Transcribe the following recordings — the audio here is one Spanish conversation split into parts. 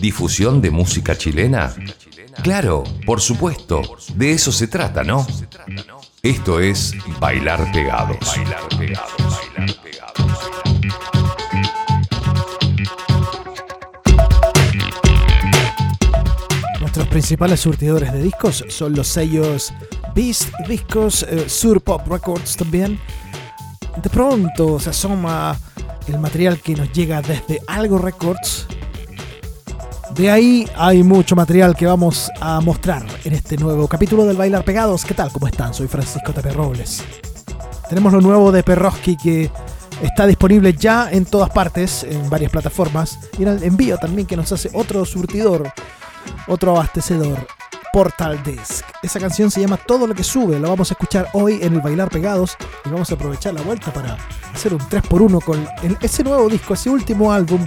¿Difusión de música chilena? Claro, por supuesto, de eso se trata, ¿no? Esto es Bailar Pegados. Nuestros principales surtidores de discos son los sellos Beast Discos, eh, Sur Pop Records también. De pronto se asoma el material que nos llega desde Algo Records. De ahí hay mucho material que vamos a mostrar en este nuevo capítulo del Bailar Pegados. ¿Qué tal? ¿Cómo están? Soy Francisco Tepe Robles. Tenemos lo nuevo de Perroski que está disponible ya en todas partes, en varias plataformas. Y en el envío también que nos hace otro surtidor, otro abastecedor, Portal Disc. Esa canción se llama Todo lo que sube. La vamos a escuchar hoy en el Bailar Pegados y vamos a aprovechar la vuelta para hacer un 3x1 con ese nuevo disco, ese último álbum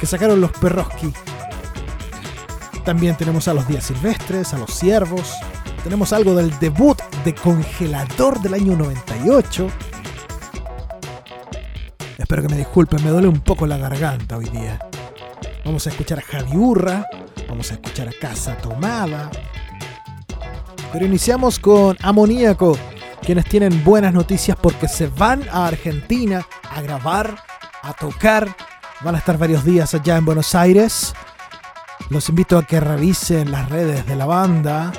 que sacaron los Perroski. También tenemos a los Días Silvestres, a los Ciervos. Tenemos algo del debut de Congelador del año 98. Espero que me disculpen, me duele un poco la garganta hoy día. Vamos a escuchar a Javi Urra, vamos a escuchar a Casa Tomada. Pero iniciamos con Amoníaco, quienes tienen buenas noticias porque se van a Argentina a grabar, a tocar. Van a estar varios días allá en Buenos Aires. Los invito a que revisen las redes de la banda.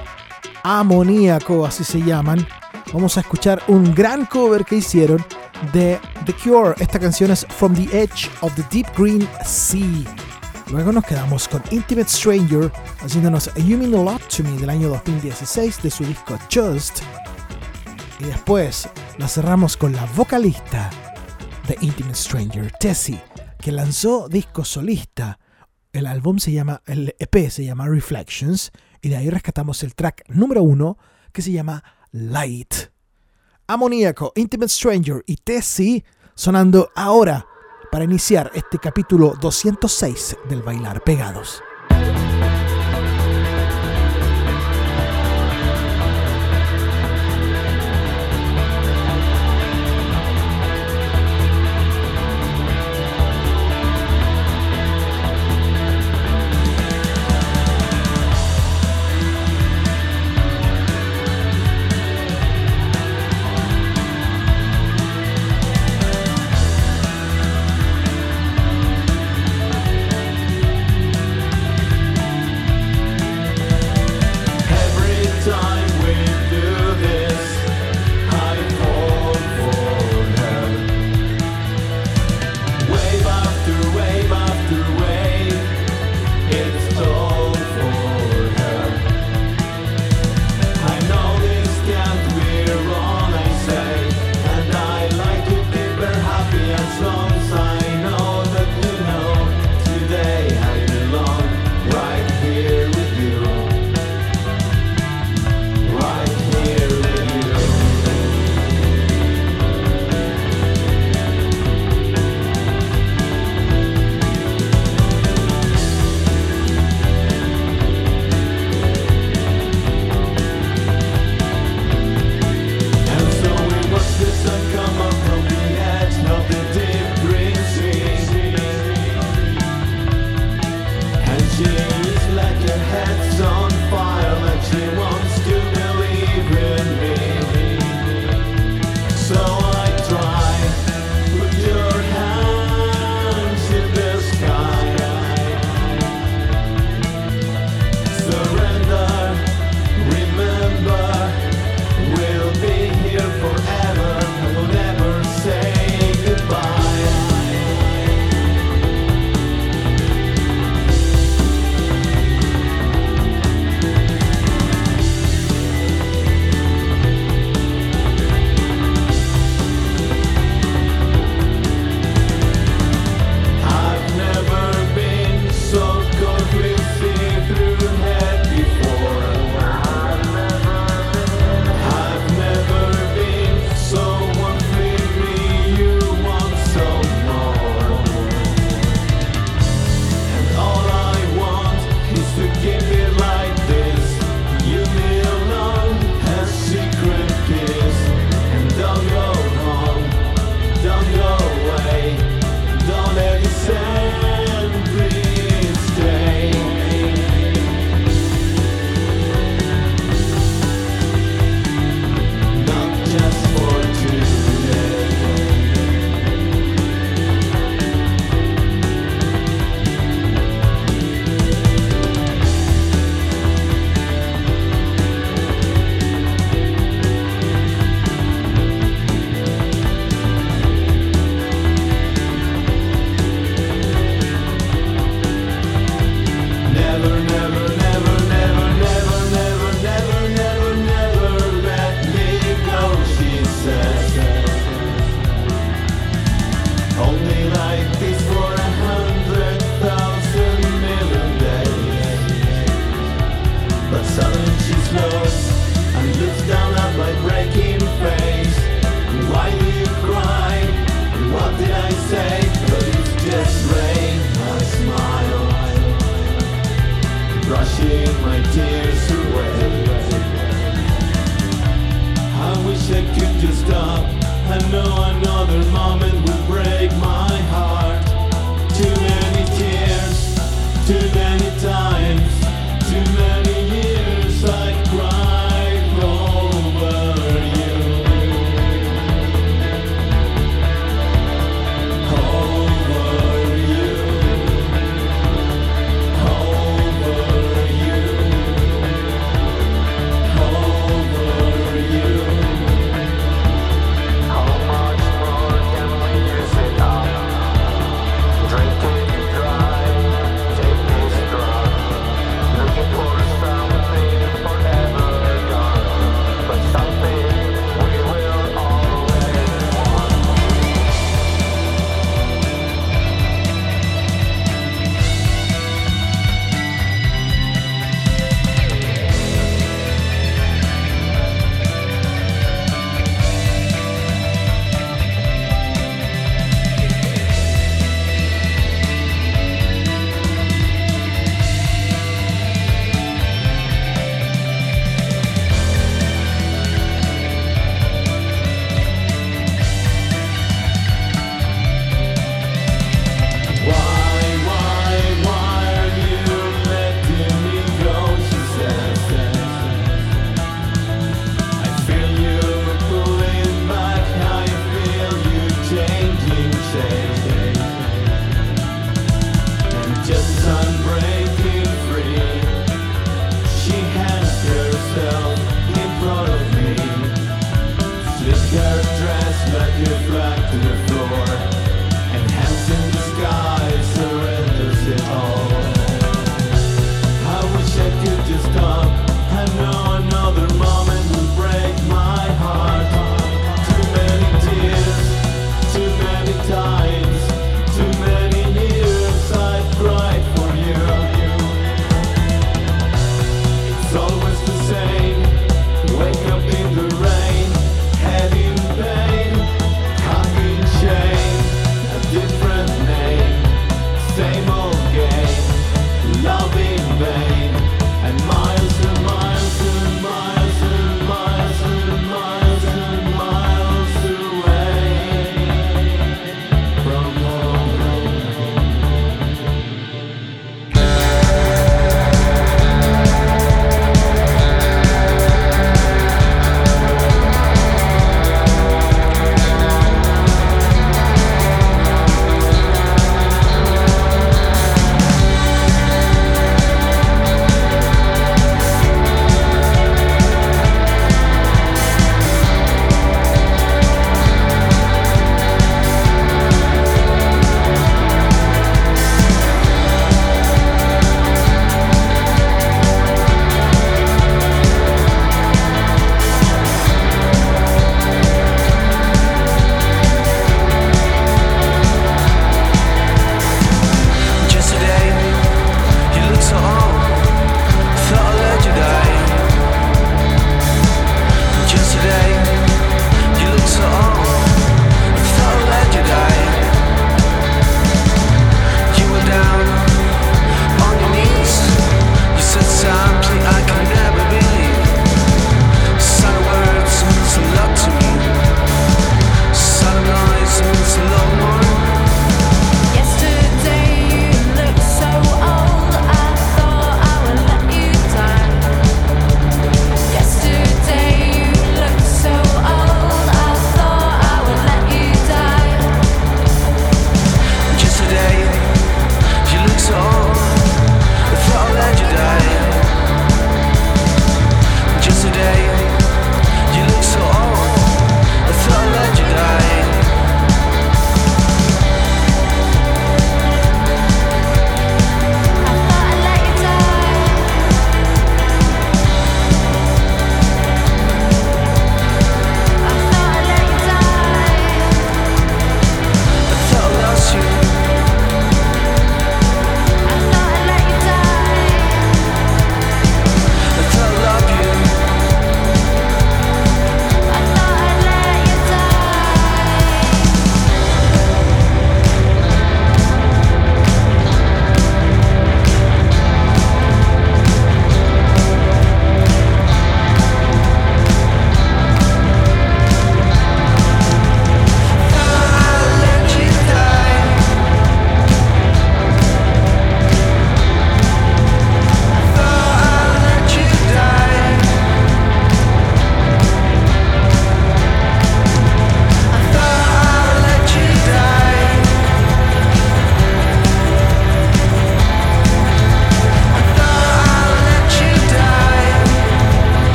Amoníaco, así se llaman. Vamos a escuchar un gran cover que hicieron de The Cure. Esta canción es From the Edge of the Deep Green Sea. Luego nos quedamos con Intimate Stranger haciéndonos You Mean a Lot to Me del año 2016 de su disco Just. Y después la cerramos con la vocalista de Intimate Stranger, Tessie, que lanzó disco solista. El álbum se llama, el EP se llama Reflections y de ahí rescatamos el track número uno que se llama Light. Amoníaco, Intimate Stranger y Tessie sonando ahora para iniciar este capítulo 206 del Bailar Pegados.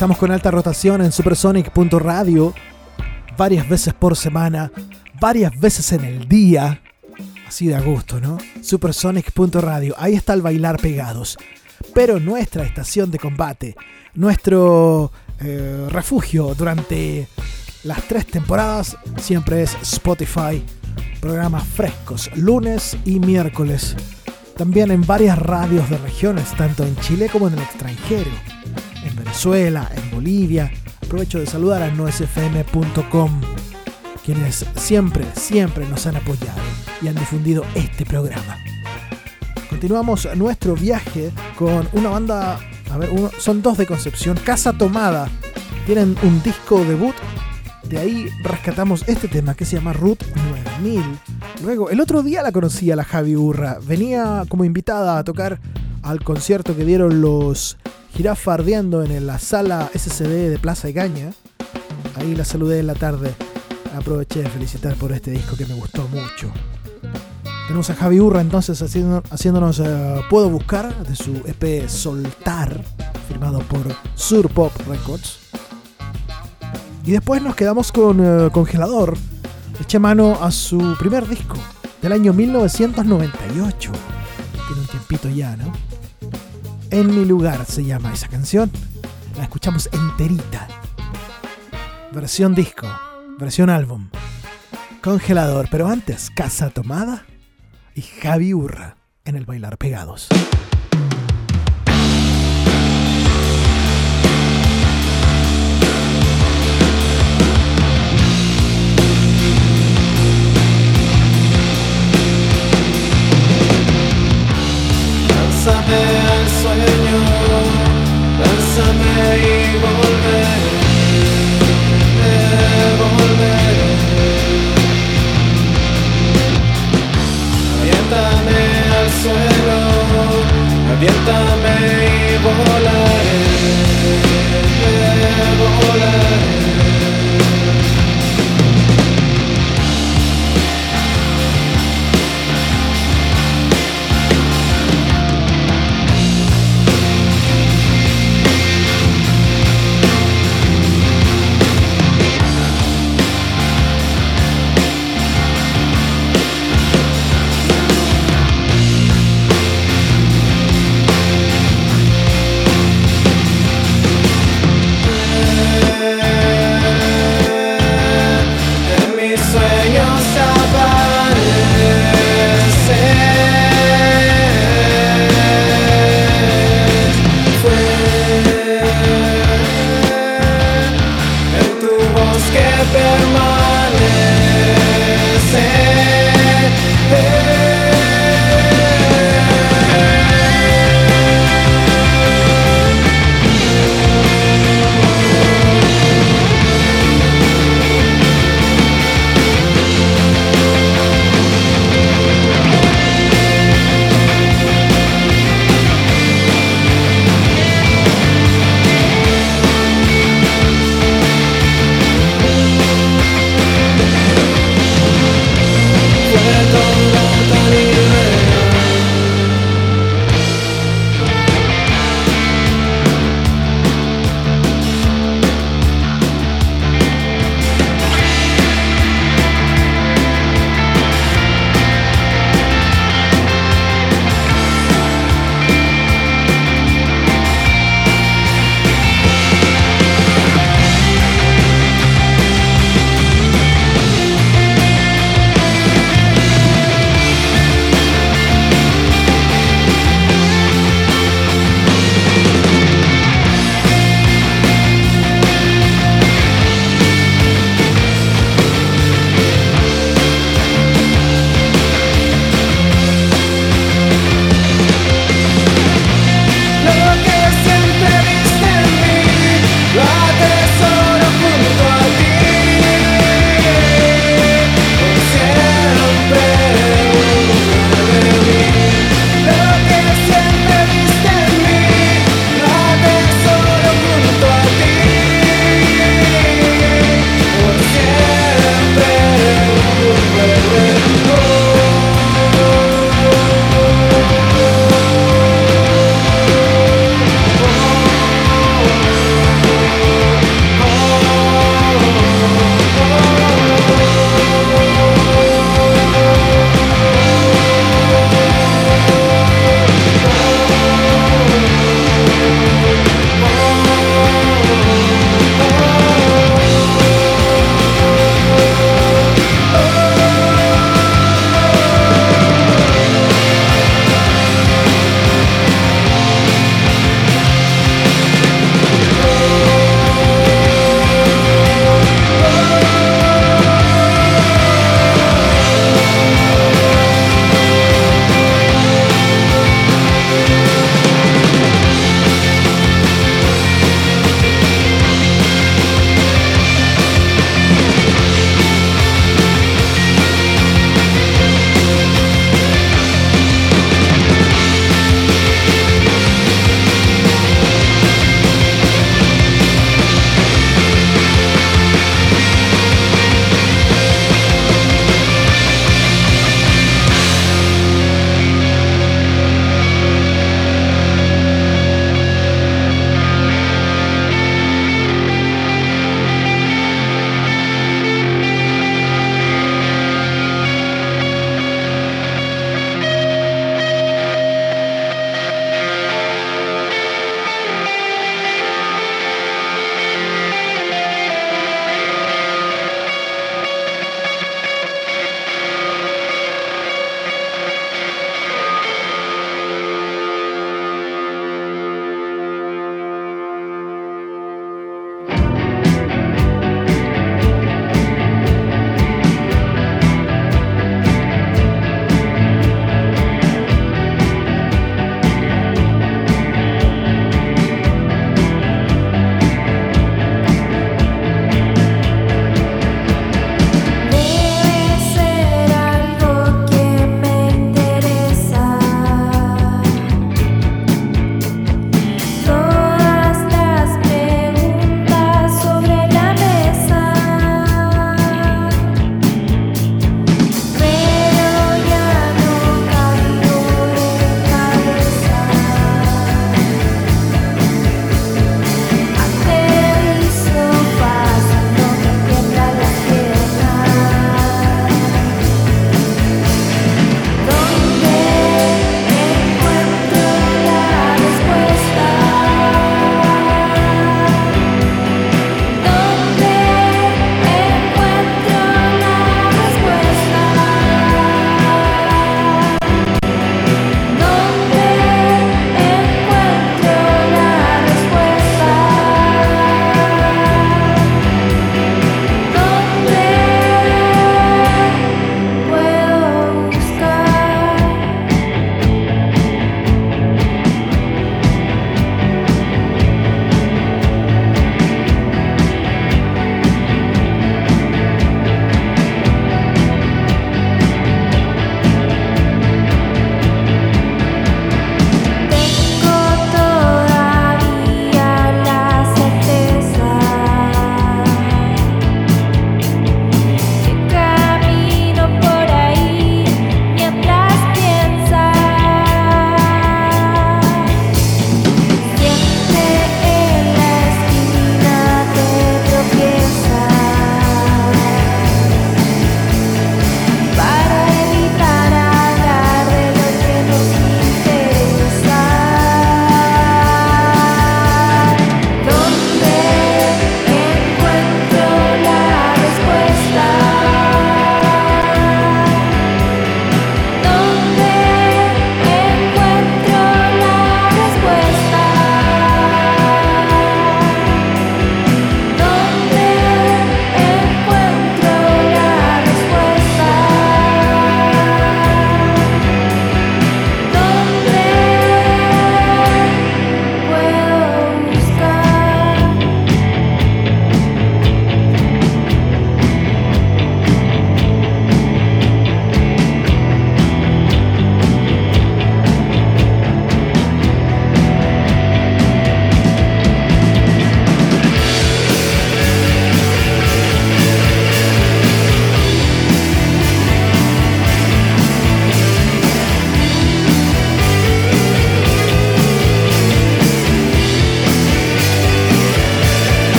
Estamos con alta rotación en supersonic.radio varias veces por semana, varias veces en el día. Así de a gusto, ¿no? Supersonic.radio, ahí está el bailar pegados. Pero nuestra estación de combate, nuestro eh, refugio durante las tres temporadas siempre es Spotify. Programas frescos, lunes y miércoles. También en varias radios de regiones, tanto en Chile como en el extranjero. En Venezuela, en Bolivia. Aprovecho de saludar a noesfm.com, quienes siempre, siempre nos han apoyado y han difundido este programa. Continuamos nuestro viaje con una banda, a ver, son dos de Concepción, Casa Tomada. Tienen un disco debut de ahí rescatamos este tema que se llama Root 9000. Luego, el otro día la conocí a la Javi Urra. Venía como invitada a tocar al concierto que dieron los Jirafa Ardiendo en la sala SCD de Plaza Gaña. Ahí la saludé en la tarde. Aproveché de felicitar por este disco que me gustó mucho. Tenemos a Javi Urra entonces haciéndonos uh, Puedo Buscar de su EP Soltar, firmado por Sur Pop Records. Y después nos quedamos con eh, Congelador. Eché mano a su primer disco del año 1998. Tiene un tiempito ya, ¿no? En mi lugar se llama esa canción. La escuchamos enterita. Versión disco, versión álbum. Congelador, pero antes, Casa Tomada y Javi Urra en el Bailar Pegados.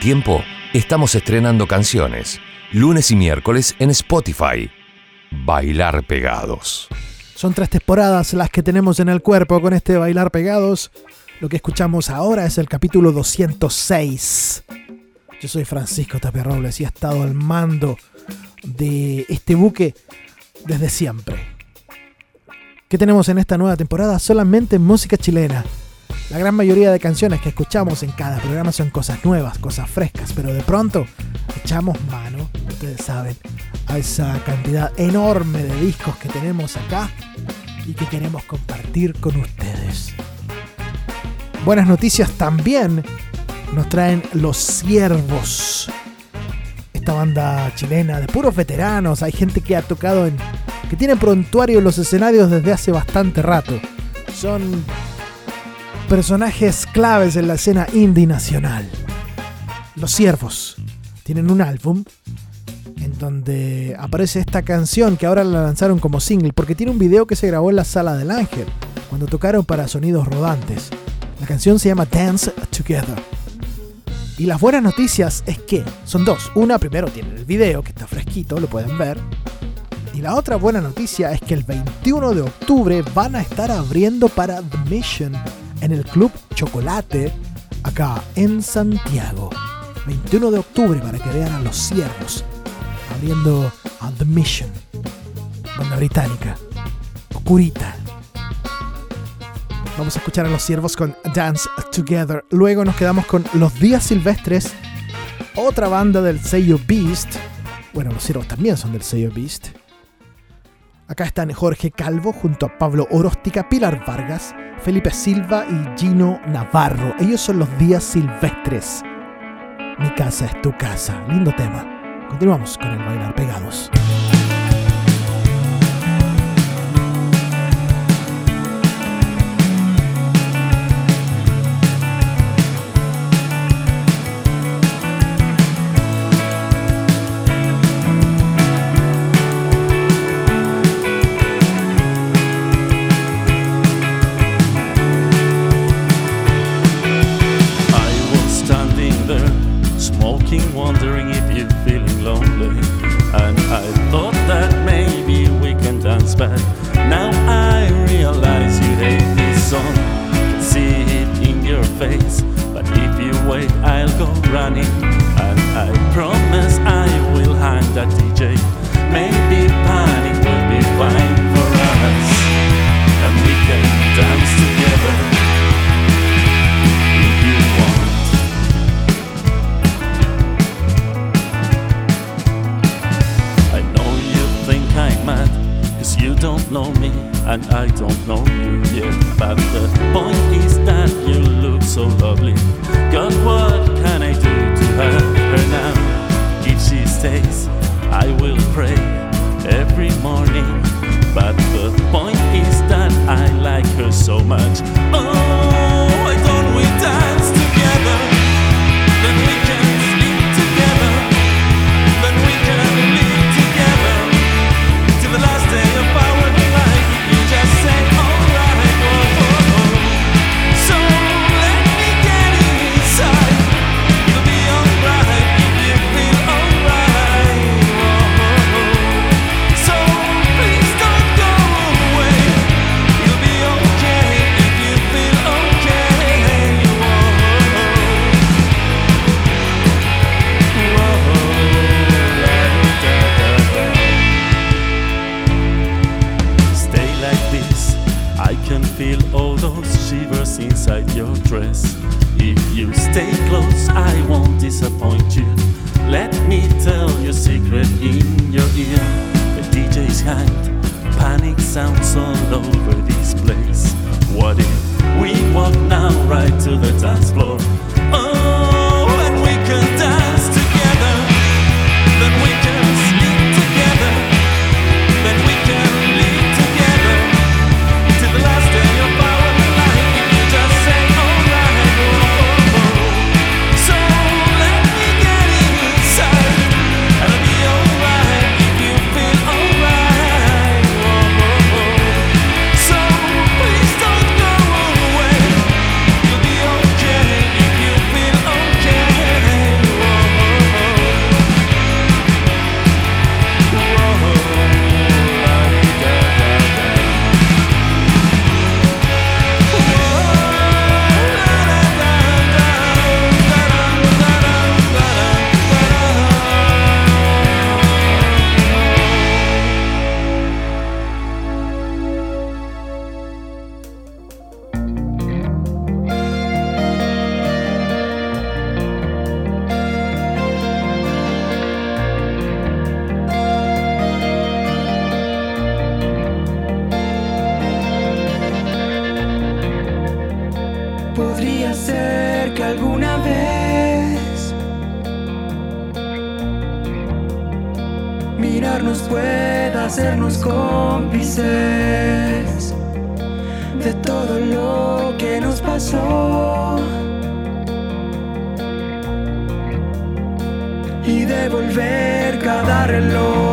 Tiempo estamos estrenando canciones, lunes y miércoles en Spotify. Bailar pegados. Son tres temporadas las que tenemos en el cuerpo con este Bailar Pegados. Lo que escuchamos ahora es el capítulo 206. Yo soy Francisco Tapia Robles y he estado al mando de este buque desde siempre. ¿Qué tenemos en esta nueva temporada? Solamente música chilena. La gran mayoría de canciones que escuchamos en cada programa son cosas nuevas, cosas frescas, pero de pronto echamos mano, ustedes saben, a esa cantidad enorme de discos que tenemos acá y que queremos compartir con ustedes. Buenas noticias también nos traen Los Siervos. Esta banda chilena de puros veteranos, hay gente que ha tocado en que tiene prontuario en los escenarios desde hace bastante rato. Son personajes claves en la escena indie nacional. Los Siervos tienen un álbum en donde aparece esta canción que ahora la lanzaron como single porque tiene un video que se grabó en la sala del Ángel cuando tocaron para sonidos rodantes. La canción se llama Dance Together. Y las buenas noticias es que son dos. Una, primero tiene el video que está fresquito, lo pueden ver. Y la otra buena noticia es que el 21 de octubre van a estar abriendo para The Mission en el Club Chocolate acá en Santiago. 21 de octubre para que vean a los ciervos abriendo a banda británica, oscurita. Vamos a escuchar a los ciervos con Dance Together. Luego nos quedamos con Los Días Silvestres, otra banda del sello Beast. Bueno, los ciervos también son del sello Beast. Acá están Jorge Calvo junto a Pablo Oróstica, Pilar Vargas, Felipe Silva y Gino Navarro. Ellos son los días silvestres. Mi casa es tu casa. Lindo tema. Continuamos con el bailar pegados. Running. And I promise I will hang that DJ. Maybe lo que nos pasó. Y devolver cada reloj.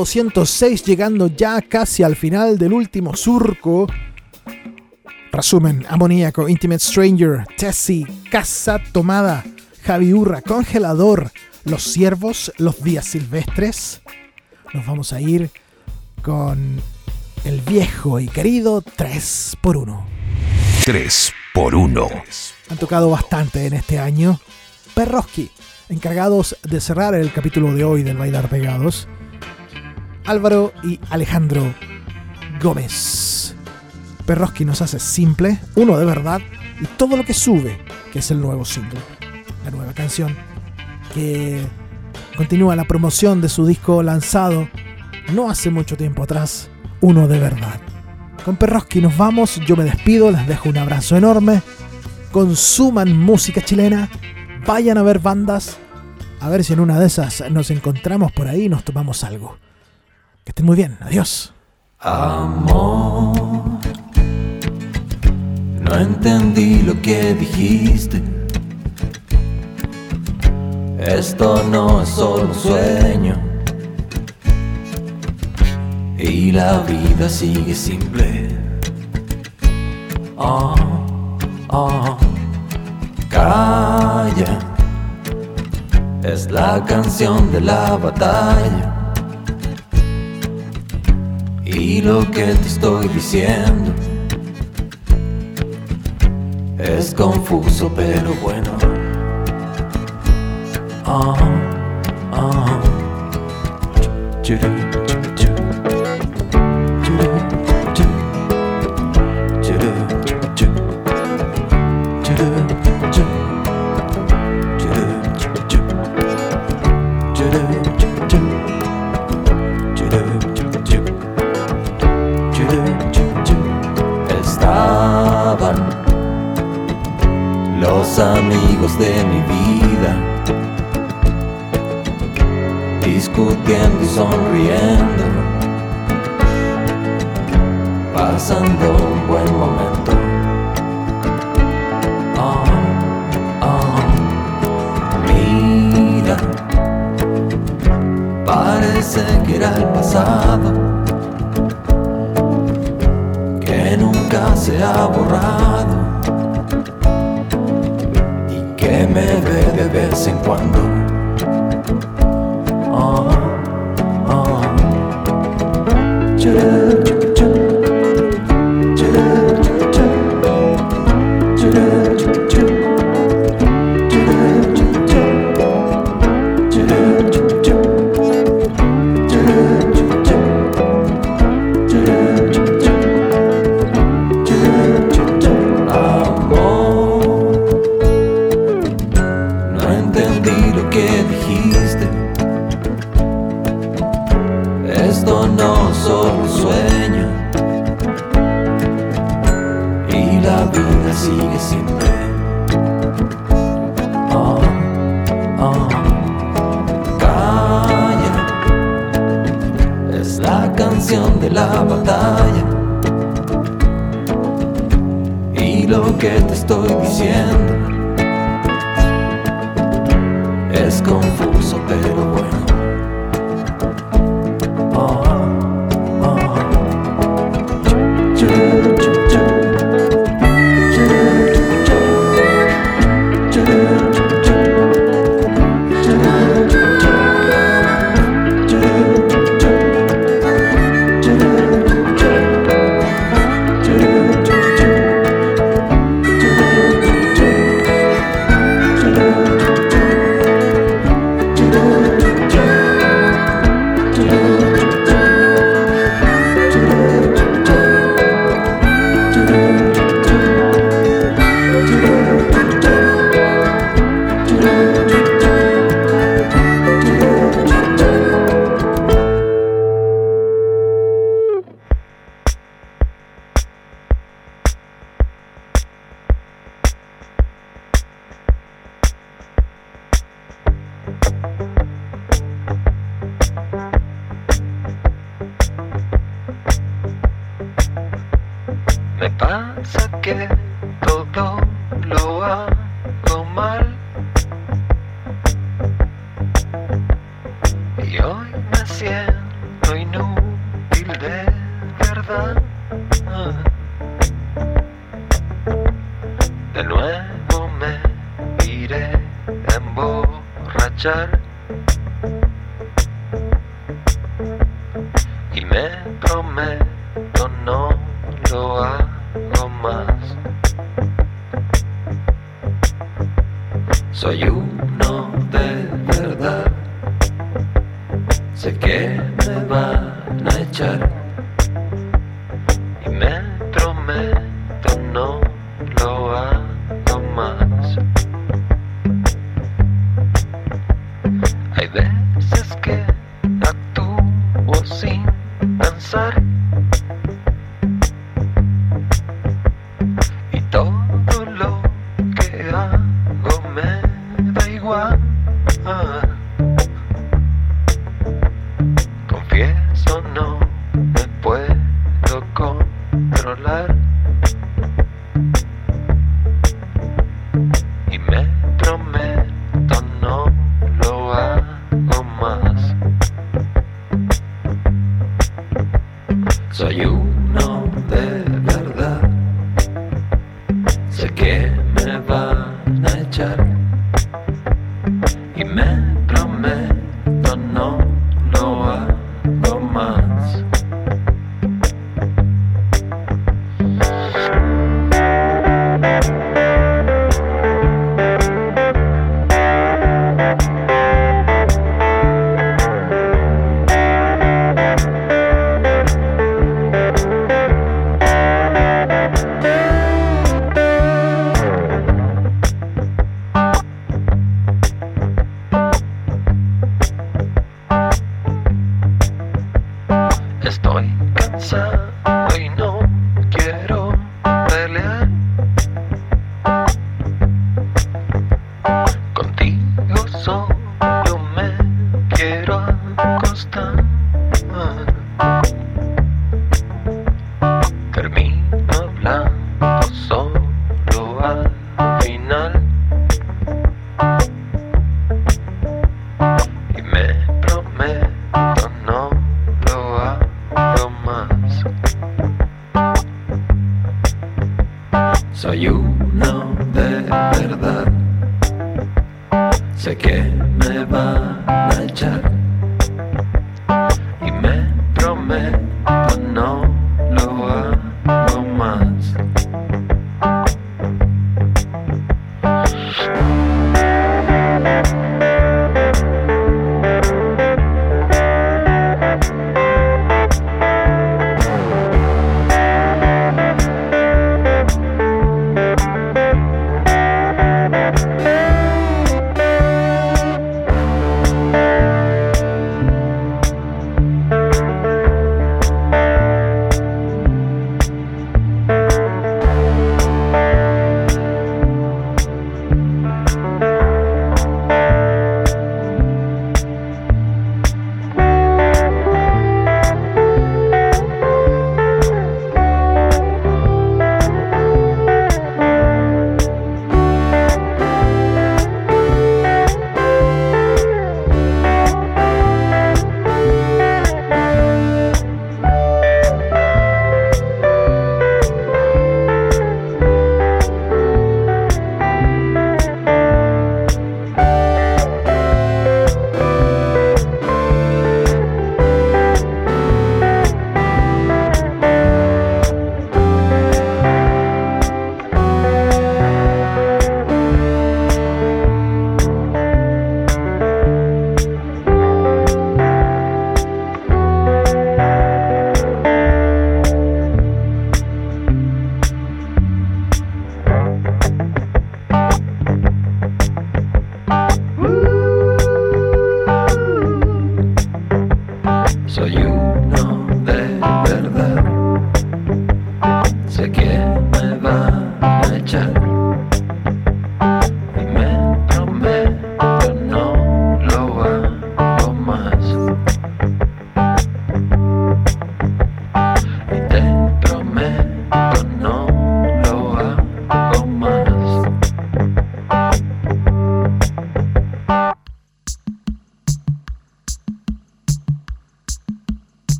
206, llegando ya casi al final del último surco. Resumen: Amoníaco, Intimate Stranger, Tessie, Casa Tomada, Javi Urra, Congelador, Los Ciervos, Los Días Silvestres. Nos vamos a ir con el viejo y querido 3x1. 3 por 1. Han tocado bastante en este año. Perroski, encargados de cerrar el capítulo de hoy del Bailar Pegados. Álvaro y Alejandro Gómez. Perroski nos hace simple, uno de verdad, y todo lo que sube, que es el nuevo single, la nueva canción, que continúa la promoción de su disco lanzado no hace mucho tiempo atrás, uno de verdad. Con Perroski nos vamos, yo me despido, les dejo un abrazo enorme. Consuman música chilena, vayan a ver bandas, a ver si en una de esas nos encontramos por ahí y nos tomamos algo. Que estén muy bien. Adiós. Amor, no entendí lo que dijiste. Esto no es solo un sueño. Y la vida sigue simple. Oh, oh, calla. Es la canción de la batalla. Y lo que te estoy diciendo es confuso pero bueno. amigos de mi vida, discutiendo y sonriendo, pasando un buen momento. Oh, oh, mira, parece que era el pasado, que nunca se ha borrado. me ve de vez en cuando.